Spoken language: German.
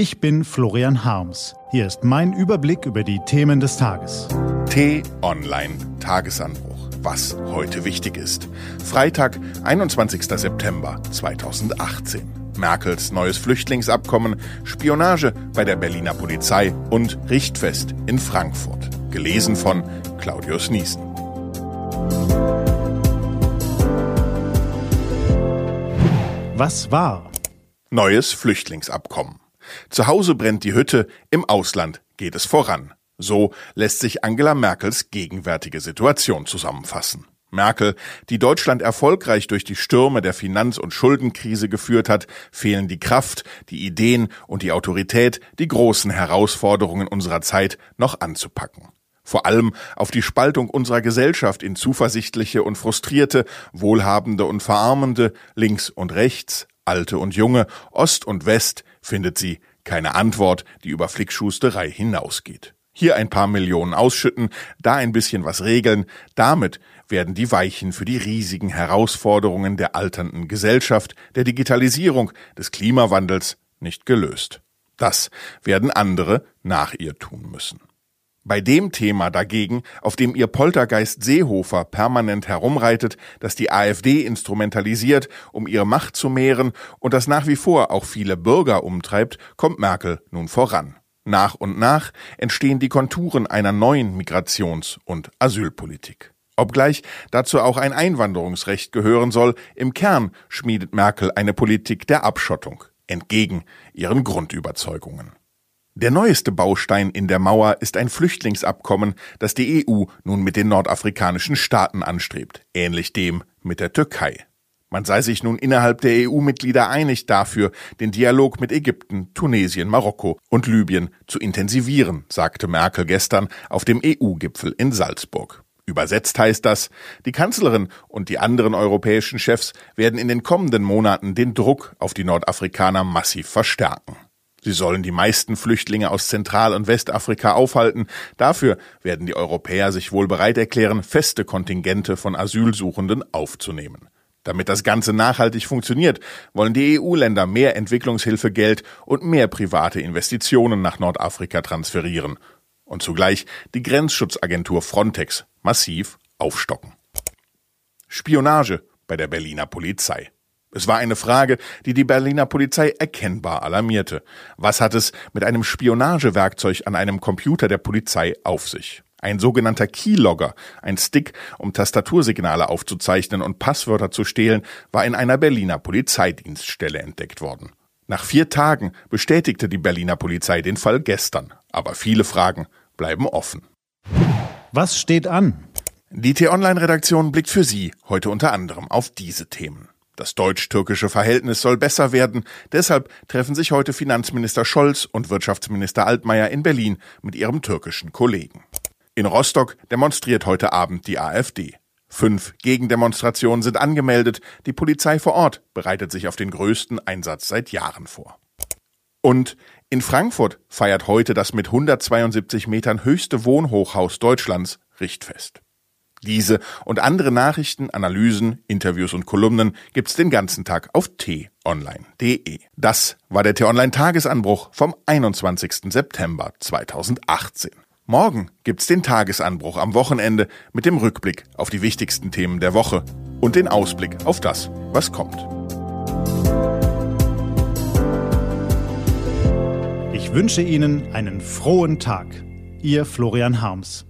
Ich bin Florian Harms. Hier ist mein Überblick über die Themen des Tages. T-Online Tagesanbruch. Was heute wichtig ist. Freitag, 21. September 2018. Merkels neues Flüchtlingsabkommen, Spionage bei der Berliner Polizei und Richtfest in Frankfurt. Gelesen von Claudius Niesen. Was war? Neues Flüchtlingsabkommen. Zu Hause brennt die Hütte, im Ausland geht es voran. So lässt sich Angela Merkels gegenwärtige Situation zusammenfassen. Merkel, die Deutschland erfolgreich durch die Stürme der Finanz- und Schuldenkrise geführt hat, fehlen die Kraft, die Ideen und die Autorität, die großen Herausforderungen unserer Zeit noch anzupacken. Vor allem auf die Spaltung unserer Gesellschaft in zuversichtliche und frustrierte, wohlhabende und verarmende, links und rechts, alte und junge, Ost und West findet sie keine Antwort, die über Flickschusterei hinausgeht. Hier ein paar Millionen ausschütten, da ein bisschen was regeln, damit werden die Weichen für die riesigen Herausforderungen der alternden Gesellschaft, der Digitalisierung, des Klimawandels nicht gelöst. Das werden andere nach ihr tun müssen. Bei dem Thema dagegen, auf dem ihr Poltergeist Seehofer permanent herumreitet, das die AfD instrumentalisiert, um ihre Macht zu mehren und das nach wie vor auch viele Bürger umtreibt, kommt Merkel nun voran. Nach und nach entstehen die Konturen einer neuen Migrations- und Asylpolitik. Obgleich dazu auch ein Einwanderungsrecht gehören soll, im Kern schmiedet Merkel eine Politik der Abschottung, entgegen ihren Grundüberzeugungen. Der neueste Baustein in der Mauer ist ein Flüchtlingsabkommen, das die EU nun mit den nordafrikanischen Staaten anstrebt, ähnlich dem mit der Türkei. Man sei sich nun innerhalb der EU-Mitglieder einig dafür, den Dialog mit Ägypten, Tunesien, Marokko und Libyen zu intensivieren, sagte Merkel gestern auf dem EU-Gipfel in Salzburg. Übersetzt heißt das, die Kanzlerin und die anderen europäischen Chefs werden in den kommenden Monaten den Druck auf die Nordafrikaner massiv verstärken. Sie sollen die meisten Flüchtlinge aus Zentral- und Westafrika aufhalten. Dafür werden die Europäer sich wohl bereit erklären, feste Kontingente von Asylsuchenden aufzunehmen. Damit das Ganze nachhaltig funktioniert, wollen die EU-Länder mehr Entwicklungshilfegeld und mehr private Investitionen nach Nordafrika transferieren und zugleich die Grenzschutzagentur Frontex massiv aufstocken. Spionage bei der Berliner Polizei. Es war eine Frage, die die Berliner Polizei erkennbar alarmierte. Was hat es mit einem Spionagewerkzeug an einem Computer der Polizei auf sich? Ein sogenannter Keylogger, ein Stick, um Tastatursignale aufzuzeichnen und Passwörter zu stehlen, war in einer Berliner Polizeidienststelle entdeckt worden. Nach vier Tagen bestätigte die Berliner Polizei den Fall gestern, aber viele Fragen bleiben offen. Was steht an? Die T-Online-Redaktion blickt für Sie heute unter anderem auf diese Themen. Das deutsch-türkische Verhältnis soll besser werden. Deshalb treffen sich heute Finanzminister Scholz und Wirtschaftsminister Altmaier in Berlin mit ihrem türkischen Kollegen. In Rostock demonstriert heute Abend die AfD. Fünf Gegendemonstrationen sind angemeldet. Die Polizei vor Ort bereitet sich auf den größten Einsatz seit Jahren vor. Und in Frankfurt feiert heute das mit 172 Metern höchste Wohnhochhaus Deutschlands Richtfest. Diese und andere Nachrichten, Analysen, Interviews und Kolumnen gibt's den ganzen Tag auf t-online.de. Das war der T-Online Tagesanbruch vom 21. September 2018. Morgen gibt's den Tagesanbruch am Wochenende mit dem Rückblick auf die wichtigsten Themen der Woche und den Ausblick auf das, was kommt. Ich wünsche Ihnen einen frohen Tag. Ihr Florian Harms.